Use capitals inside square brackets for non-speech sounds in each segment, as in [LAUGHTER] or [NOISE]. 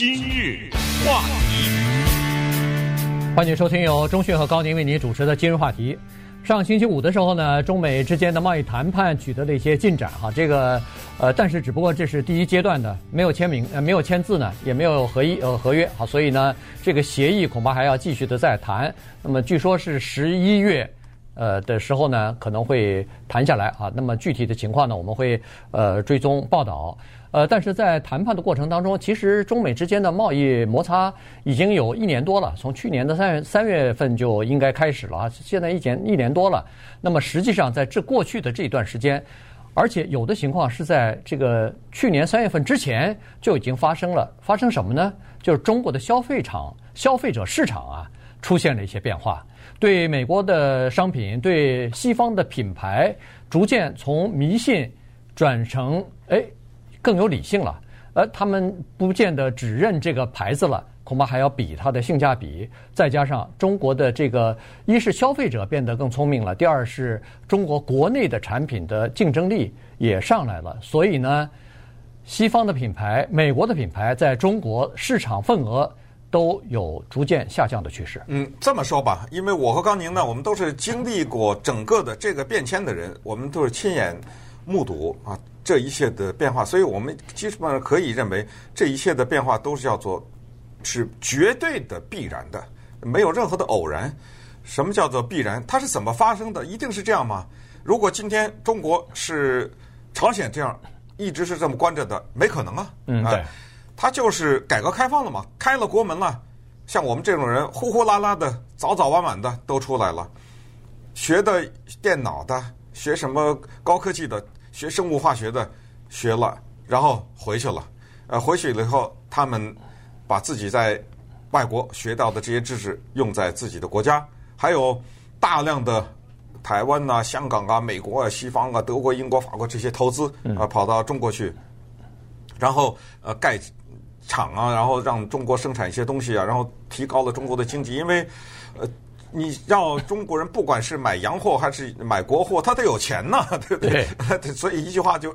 今日话题，欢迎收听由中讯和高宁为您主持的今日话题。上星期五的时候呢，中美之间的贸易谈判取得了一些进展哈，这个呃，但是只不过这是第一阶段的，没有签名呃，没有签字呢，也没有合一呃合约好，所以呢，这个协议恐怕还要继续的再谈。那么据说是十一月呃的时候呢，可能会谈下来啊。那么具体的情况呢，我们会呃追踪报道。呃，但是在谈判的过程当中，其实中美之间的贸易摩擦已经有一年多了，从去年的三月三月份就应该开始了啊，现在一年一年多了。那么实际上在这过去的这段时间，而且有的情况是在这个去年三月份之前就已经发生了。发生什么呢？就是中国的消费场、消费者市场啊，出现了一些变化，对美国的商品、对西方的品牌，逐渐从迷信转成哎。更有理性了，而他们不见得只认这个牌子了，恐怕还要比它的性价比。再加上中国的这个，一是消费者变得更聪明了，第二是中国国内的产品的竞争力也上来了。所以呢，西方的品牌、美国的品牌在中国市场份额都有逐渐下降的趋势。嗯，这么说吧，因为我和高宁呢，我们都是经历过整个的这个变迁的人，我们都是亲眼目睹啊。这一切的变化，所以我们基本上可以认为，这一切的变化都是叫做是绝对的必然的，没有任何的偶然。什么叫做必然？它是怎么发生的？一定是这样吗？如果今天中国是朝鲜这样，一直是这么关着的，没可能啊。嗯，对。它就是改革开放了嘛，开了国门了，像我们这种人呼呼啦啦的，早早晚晚的都出来了，学的电脑的，学什么高科技的。学生物化学的学了，然后回去了。呃，回去了以后，他们把自己在外国学到的这些知识用在自己的国家，还有大量的台湾呐、啊、香港啊、美国啊、西方啊、德国、英国、法国这些投资啊，跑到中国去，然后呃盖厂啊，然后让中国生产一些东西啊，然后提高了中国的经济，因为呃。你让中国人不管是买洋货还是买国货，他得有钱呐，[LAUGHS] 对不对？[LAUGHS] 对。所以一句话就，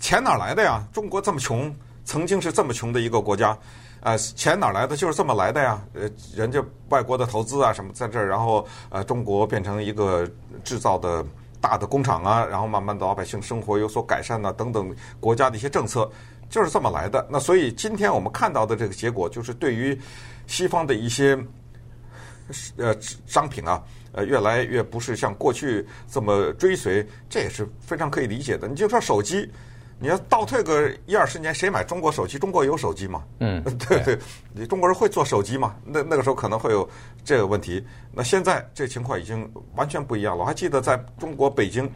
钱哪来的呀？中国这么穷，曾经是这么穷的一个国家，呃，钱哪来的？就是这么来的呀。呃，人家外国的投资啊什么在这儿，然后呃，中国变成一个制造的大的工厂啊，然后慢慢的老百姓生活有所改善啊等等，国家的一些政策就是这么来的。那所以今天我们看到的这个结果，就是对于西方的一些。呃，商品啊，呃，越来越不是像过去这么追随，这也是非常可以理解的。你就说手机，你要倒退个一二十年，谁买中国手机？中国有手机吗？[LAUGHS] 嗯，对对，你中国人会做手机吗？那那个时候可能会有这个问题。那现在这情况已经完全不一样了。我还记得在中国北京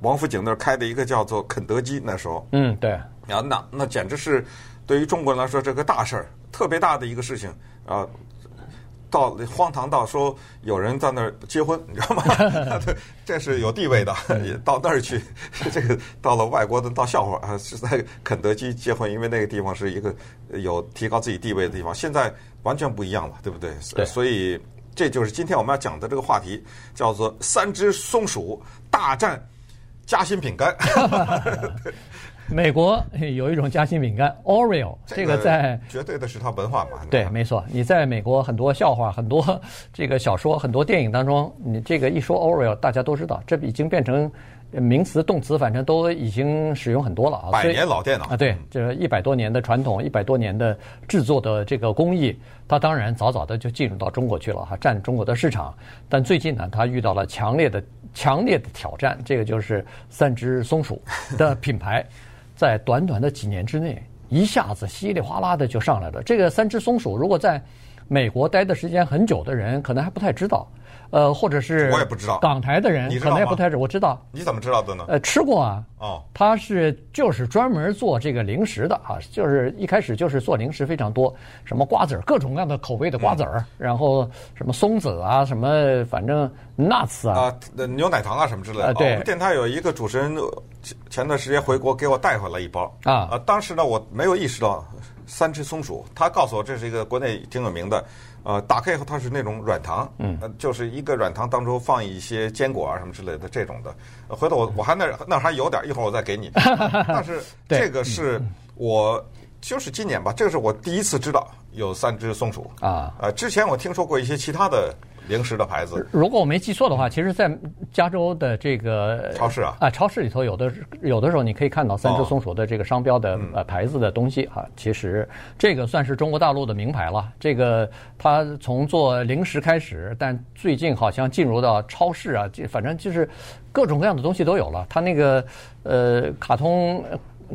王府井那儿开的一个叫做肯德基，那时候，嗯，对，那那简直是对于中国人来说这个大事儿，特别大的一个事情啊。到荒唐到说有人在那儿结婚，你知道吗？[LAUGHS] 对，这是有地位的，也到那儿去。[LAUGHS] 这个到了外国的闹笑话啊，是在肯德基结婚，因为那个地方是一个有提高自己地位的地方。现在完全不一样了，对不对？对。所以这就是今天我们要讲的这个话题，叫做“三只松鼠大战夹心饼干”。[LAUGHS] [LAUGHS] 美国有一种夹心饼干 Oreo，这个在绝对的是它文化嘛？对，没错。你在美国很多笑话、很多这个小说、很多电影当中，你这个一说 Oreo，大家都知道，这已经变成名词、动词，反正都已经使用很多了啊。百年老电脑啊，对，这一百多年的传统，一百多年的制作的这个工艺，它当然早早的就进入到中国去了哈，占中国的市场。但最近呢，它遇到了强烈的、强烈的挑战，这个就是三只松鼠的品牌。[LAUGHS] 在短短的几年之内，一下子稀里哗啦的就上来了。这个三只松鼠，如果在美国待的时间很久的人，可能还不太知道。呃，或者是我也不知道，港台的人可能也不太知道。我知道，你怎么知道的呢？呃，吃过啊。哦，他是就是专门做这个零食的啊，就是一开始就是做零食非常多，什么瓜子儿，各种各样的口味的瓜子儿，嗯、然后什么松子啊，什么反正 nuts 啊，啊，牛奶糖啊什么之类的。呃、对、哦，我们电台有一个主持人前前段时间回国给我带回来一包啊，啊，当时呢我没有意识到三只松鼠，他告诉我这是一个国内挺有名的。呃，打开以后它是那种软糖，嗯，就是一个软糖当中放一些坚果啊什么之类的这种的。回头我我还那那还有点，一会儿我再给你。[LAUGHS] 但是这个是我就是今年吧，这个是我第一次知道有三只松鼠啊。呃，之前我听说过一些其他的。零食的牌子，如果我没记错的话，其实，在加州的这个超市啊，啊，超市里头有的有的时候你可以看到三只松鼠的这个商标的呃牌子的东西啊。其实这个算是中国大陆的名牌了。这个它从做零食开始，但最近好像进入到超市啊，就反正就是各种各样的东西都有了。它那个呃卡通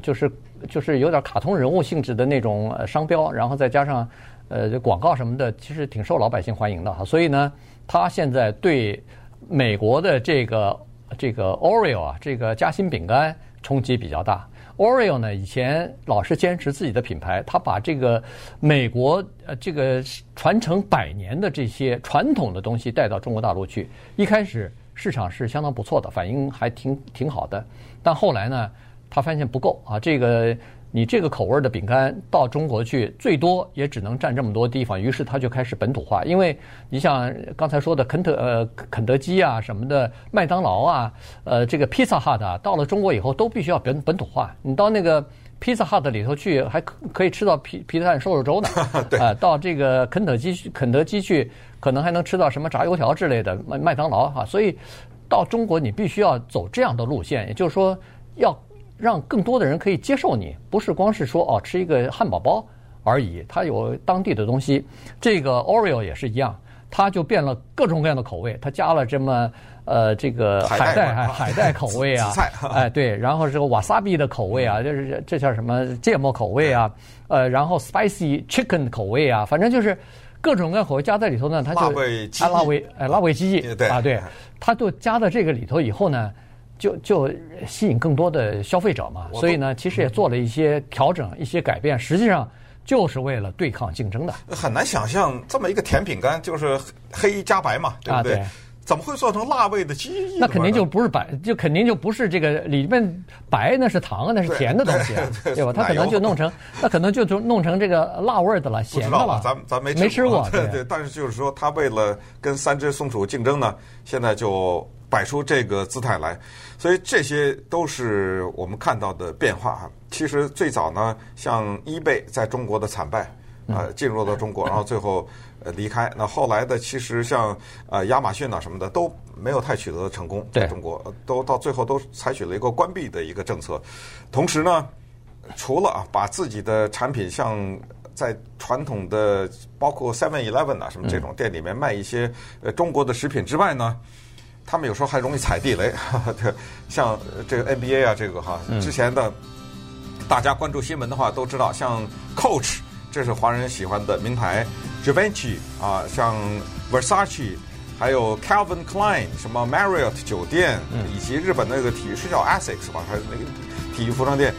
就是就是有点卡通人物性质的那种商标，然后再加上。呃，广告什么的，其实挺受老百姓欢迎的哈。所以呢，他现在对美国的这个这个 Oreo 啊，这个夹心饼干冲击比较大。Oreo 呢，以前老是坚持自己的品牌，他把这个美国呃这个传承百年的这些传统的东西带到中国大陆去。一开始市场是相当不错的，反应还挺挺好的。但后来呢，他发现不够啊，这个。你这个口味的饼干到中国去，最多也只能占这么多地方，于是他就开始本土化。因为你像刚才说的肯特呃肯德基啊什么的，麦当劳啊，呃这个披萨哈的，到了中国以后都必须要本本土化。你到那个披萨哈的里头去，还可可以吃到皮皮蛋瘦肉粥呢。[LAUGHS] 对。啊，到这个肯德基肯德基去，可能还能吃到什么炸油条之类的。麦麦当劳哈，所以到中国你必须要走这样的路线，也就是说要。让更多的人可以接受你，不是光是说哦吃一个汉堡包而已，它有当地的东西。这个 Oreo 也是一样，它就变了各种各样的口味，它加了这么呃这个海带海海带口味啊，哎对，然后这个瓦萨比的口味啊，就是这叫什么芥末口味啊，呃然后 spicy chicken 口味啊，反正就是各种各样口味加在里头呢，它就辣味鸡辣味哎辣味鸡对啊对，它就加到这个里头以后呢。就就吸引更多的消费者嘛，所以呢，其实也做了一些调整、一些改变，实际上就是为了对抗竞争的。很难想象这么一个甜饼干，就是黑加白嘛，对不对？啊、对怎么会做成辣味的鸡？那肯定就不是白，就肯定就不是这个里面白，那是糖，那是甜的东西，啊，对，吧？它可能就弄成，[LAUGHS] 那可能就就弄成这个辣味的了，咸的了。咱咱没没吃过，对对，[LAUGHS] 对。但是就是说，他为了跟三只松鼠竞争呢，现在就。摆出这个姿态来，所以这些都是我们看到的变化哈。其实最早呢，像 eBay 在中国的惨败，呃，进入到中国，然后最后呃离开。那后来的其实像呃亚马逊啊什么的都没有太取得成功，在中国都到最后都采取了一个关闭的一个政策。同时呢，除了啊把自己的产品像在传统的包括 Seven Eleven 啊什么这种店里面卖一些呃中国的食品之外呢。他们有时候还容易踩地雷，[LAUGHS] 像这个 NBA 啊，这个哈，之前的大家关注新闻的话都知道，像 Coach 这是华人喜欢的名牌，Givenchy 啊，像 Versace，还有 Calvin Klein，什么 Marriott 酒店，以及日本那个体育是叫 Asics 吧，还是那个体育服装店，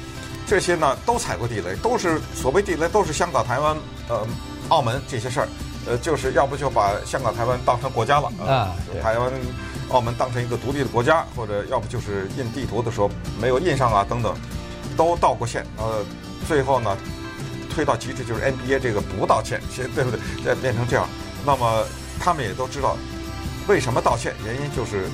这些呢都踩过地雷，都是所谓地雷，都是香港、台湾、呃、澳门这些事儿，呃，就是要不就把香港、台湾当成国家了啊，台湾。澳门当成一个独立的国家，或者要不就是印地图的时候没有印上啊，等等，都道过歉。呃，最后呢，推到极致就是 NBA 这个不道歉，现对不对？再变成这样，那么他们也都知道为什么道歉，原因就是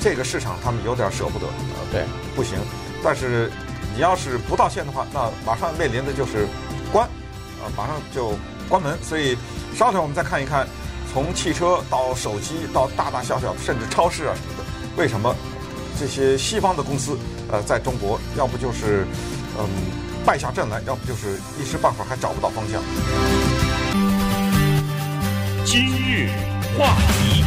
这个市场他们有点舍不得。呃，对，不行。但是你要是不道歉的话，那马上面临的就是关，啊，马上就关门。所以稍等，我们再看一看。从汽车到手机到大大小小甚至超市啊什么的，为什么这些西方的公司呃在中国要不就是嗯败下阵来，要不就是一时半会儿还找不到方向？今日话题，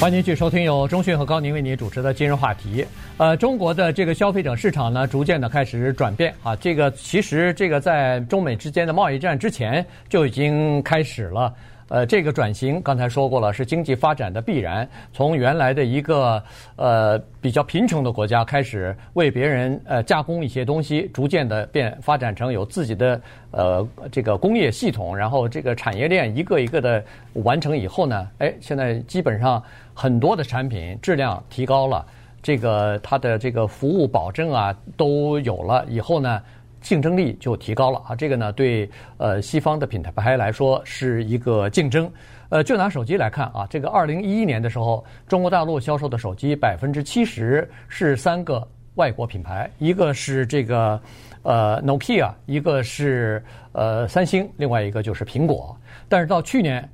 欢迎继续收听由中讯和高宁为您主持的今日话题。呃，中国的这个消费者市场呢，逐渐的开始转变啊。这个其实这个在中美之间的贸易战之前就已经开始了。呃，这个转型刚才说过了，是经济发展的必然。从原来的一个呃比较贫穷的国家开始，为别人呃加工一些东西，逐渐的变发展成有自己的呃这个工业系统，然后这个产业链一个一个的完成以后呢，哎，现在基本上很多的产品质量提高了，这个它的这个服务保证啊都有了以后呢。竞争力就提高了啊！这个呢，对呃西方的品牌来说是一个竞争。呃，就拿手机来看啊，这个二零一一年的时候，中国大陆销售的手机百分之七十是三个外国品牌，一个是这个呃 Nokia，一个是呃三星，另外一个就是苹果。但是到去年，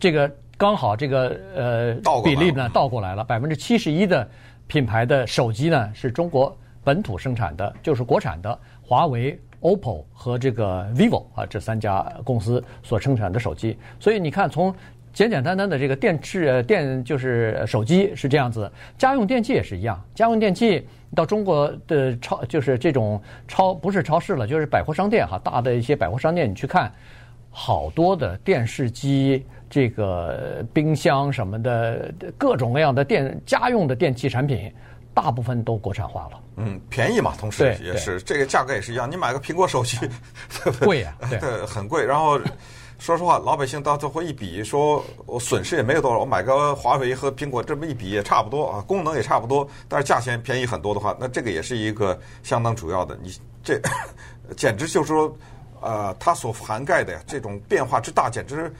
这个刚好这个呃比例呢倒过来了，百分之七十一的品牌的手机呢是中国本土生产的，就是国产的，华为。OPPO 和这个 VIVO 啊，这三家公司所生产的手机，所以你看，从简简单单的这个电池、电就是手机是这样子，家用电器也是一样。家用电器到中国的超就是这种超不是超市了，就是百货商店哈，大的一些百货商店你去看，好多的电视机、这个冰箱什么的，各种各样的电家用的电器产品。大部分都国产化了，嗯，便宜嘛，同时也是这个价格也是一样。你买个苹果手机，[LAUGHS] 贵呀，[LAUGHS] 对，很贵。然后说实话，老百姓到最后一比，说我损失也没有多少，我买个华为和苹果这么一比也差不多啊，功能也差不多，但是价钱便宜很多的话，那这个也是一个相当主要的。你这 [LAUGHS] 简直就是说，呃，它所涵盖的呀，这种变化之大，简直。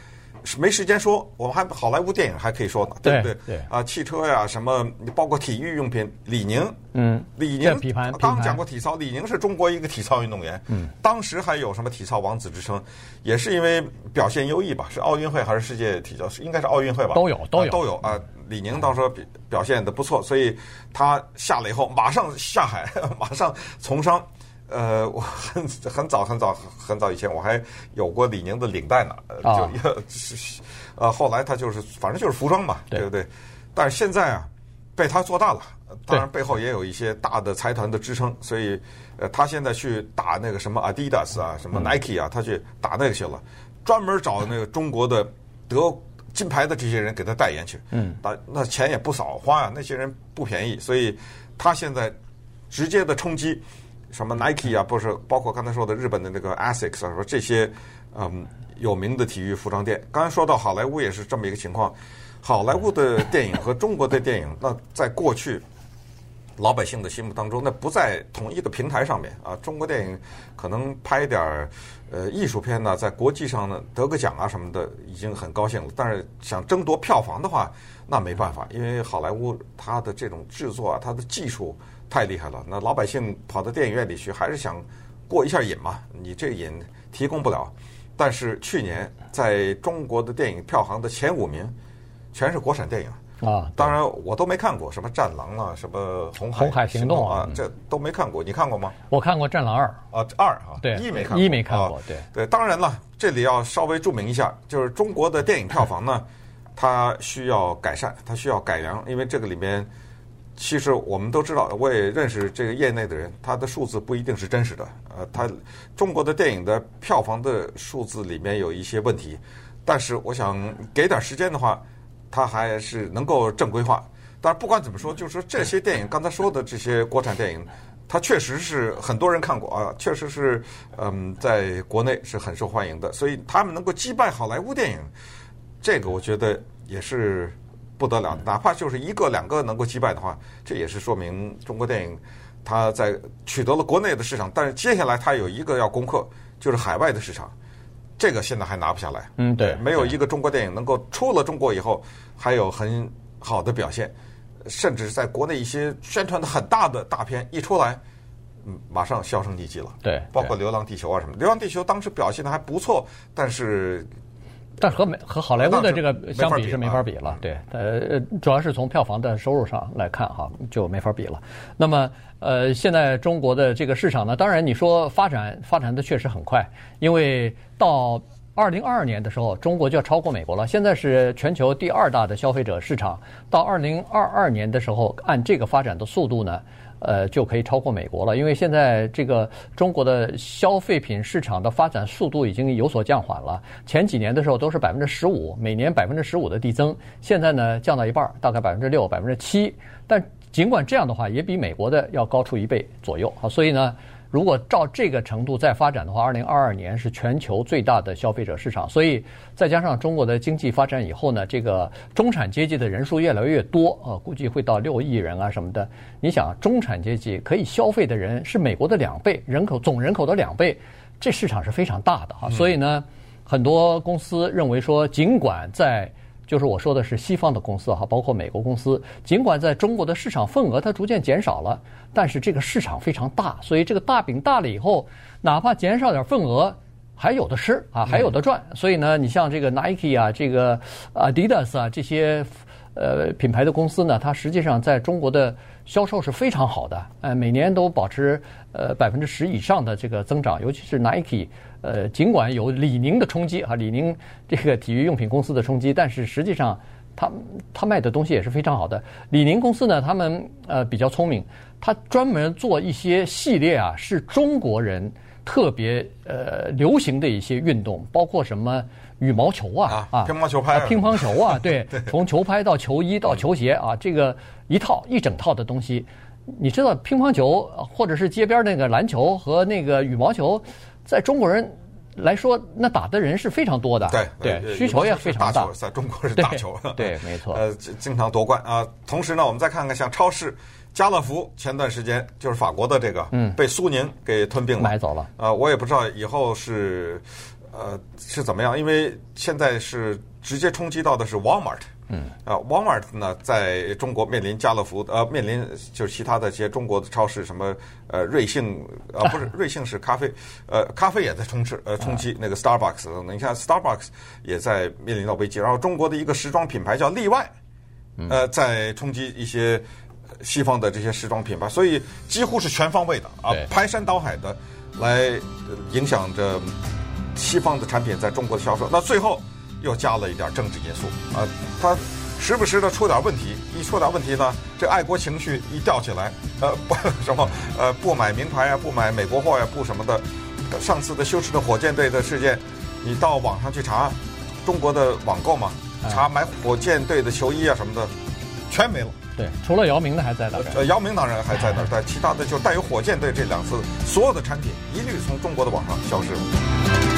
是没时间说，我们还好莱坞电影还可以说呢，对不对？对啊，汽车呀，什么包括体育用品，李宁，嗯，李宁，刚讲过体操，李宁是中国一个体操运动员，嗯，当时还有什么体操王子之称，也是因为表现优异吧？是奥运会还是世界体操？应该是奥运会吧？都有，都有，啊、都有啊！李宁到时表表现的不错，所以他下来以后马上下海，[LAUGHS] 马上从商。呃，我很很早很早很早以前我还有过李宁的领带呢，哦、就呃，后来他就是反正就是服装嘛，对，对不对？但是现在啊，被他做大了，当然背后也有一些大的财团的支撑，所以呃，他现在去打那个什么 Adidas 啊，什么 Nike 啊，嗯、他去打那个去了，专门找那个中国的得金牌的这些人给他代言去，嗯，那那钱也不少花啊，那些人不便宜，所以他现在直接的冲击。什么 Nike 啊，不是包括刚才说的日本的那个 Asics 啊，说这些嗯有名的体育服装店。刚才说到好莱坞也是这么一个情况，好莱坞的 [LAUGHS] 电影和中国的电影，那在过去老百姓的心目当中，那不在同一个平台上面啊。中国电影可能拍点儿呃艺术片呢，在国际上呢得个奖啊什么的，已经很高兴了。但是想争夺票房的话，那没办法，因为好莱坞它的这种制作啊，它的技术。太厉害了！那老百姓跑到电影院里去，还是想过一下瘾嘛？你这瘾提供不了。但是去年在中国的电影票房的前五名，全是国产电影啊。当然我都没看过，什么《战狼》啊，什么《红海红海行动》啊，这都没看过。你看过吗？我看过《战狼二》啊，二啊，对，一没看过，一没看过。对对，当然了，这里要稍微注明一下，就是中国的电影票房呢，它需要改善，它需要改良，因为这个里面。其实我们都知道，我也认识这个业内的人，他的数字不一定是真实的。呃，他中国的电影的票房的数字里面有一些问题，但是我想给点时间的话，他还是能够正规化。但是不管怎么说，就是说这些电影，刚才说的这些国产电影，它确实是很多人看过啊，确实是嗯，在国内是很受欢迎的。所以他们能够击败好莱坞电影，这个我觉得也是。不得了，哪怕就是一个两个能够击败的话，这也是说明中国电影它在取得了国内的市场，但是接下来它有一个要攻克，就是海外的市场，这个现在还拿不下来。嗯，对，没有一个中国电影能够出了中国以后还有很好的表现，甚至在国内一些宣传的很大的大片一出来，嗯，马上销声匿迹了。对，包括《流浪地球》啊什么，《流浪地球》当时表现的还不错，但是。但和美和好莱坞的这个相比是没法比了，对，呃，主要是从票房的收入上来看哈，就没法比了。那么，呃，现在中国的这个市场呢，当然你说发展发展的确实很快，因为到二零二二年的时候，中国就要超过美国了。现在是全球第二大的消费者市场，到二零二二年的时候，按这个发展的速度呢。呃，就可以超过美国了，因为现在这个中国的消费品市场的发展速度已经有所降缓了。前几年的时候都是百分之十五，每年百分之十五的递增，现在呢降到一半，大概百分之六、百分之七。但尽管这样的话，也比美国的要高出一倍左右啊，所以呢。如果照这个程度再发展的话，二零二二年是全球最大的消费者市场。所以再加上中国的经济发展以后呢，这个中产阶级的人数越来越多啊，估计会到六亿人啊什么的。你想，中产阶级可以消费的人是美国的两倍，人口总人口的两倍，这市场是非常大的啊。所以呢，很多公司认为说，尽管在就是我说的是西方的公司哈，包括美国公司，尽管在中国的市场份额它逐渐减少了，但是这个市场非常大，所以这个大饼大了以后，哪怕减少点份额，还有的吃啊，还有的赚。所以呢，你像这个 Nike 啊，这个 Adidas 啊这些呃品牌的公司呢，它实际上在中国的销售是非常好的，呃，每年都保持呃百分之十以上的这个增长，尤其是 Nike。呃，尽管有李宁的冲击啊，李宁这个体育用品公司的冲击，但是实际上，他他卖的东西也是非常好的。李宁公司呢，他们呃比较聪明，他专门做一些系列啊，是中国人特别呃流行的一些运动，包括什么羽毛球啊啊，乒乓球拍，乒乓球啊，[LAUGHS] 对，从球拍到球衣到球鞋啊，这个一套一整套的东西。你知道乒乓球或者是街边那个篮球和那个羽毛球，在中国人来说，那打的人是非常多的，对对，需求也非常大。在中国是大球，对，没错。呃，经常夺冠啊。同时呢，我们再看看像超市，家乐福前段时间就是法国的这个，嗯，被苏宁给吞并了，买走了。呃，我也不知道以后是呃是怎么样，因为现在是直接冲击到的是 Walmart。嗯，啊，Walmart 呢，在中国面临家乐福，呃，面临就是其他的一些中国的超市，什么呃瑞幸，呃不是瑞幸是咖啡，[LAUGHS] 呃咖啡也在充斥，呃冲击那个 Starbucks 等等。你看 Starbucks 也在面临到危机，然后中国的一个时装品牌叫例外，呃，在冲击一些西方的这些时装品牌，所以几乎是全方位的啊，排山倒海的来影响着西方的产品在中国的销售。那最后。又加了一点政治因素啊，他时不时的出点问题，一出点问题呢，这爱国情绪一吊起来，呃，[LAUGHS] 不什么呃，不买名牌啊，不买美国货呀，不什么的。上次的羞耻的火箭队的事件，你到网上去查，中国的网购嘛，查买火箭队的球衣啊什么的，全没了。对，除了姚明的还在那儿。呃，姚明当然还在那儿，但其他的就带有火箭队这两次，所有的产品一律从中国的网上消失了。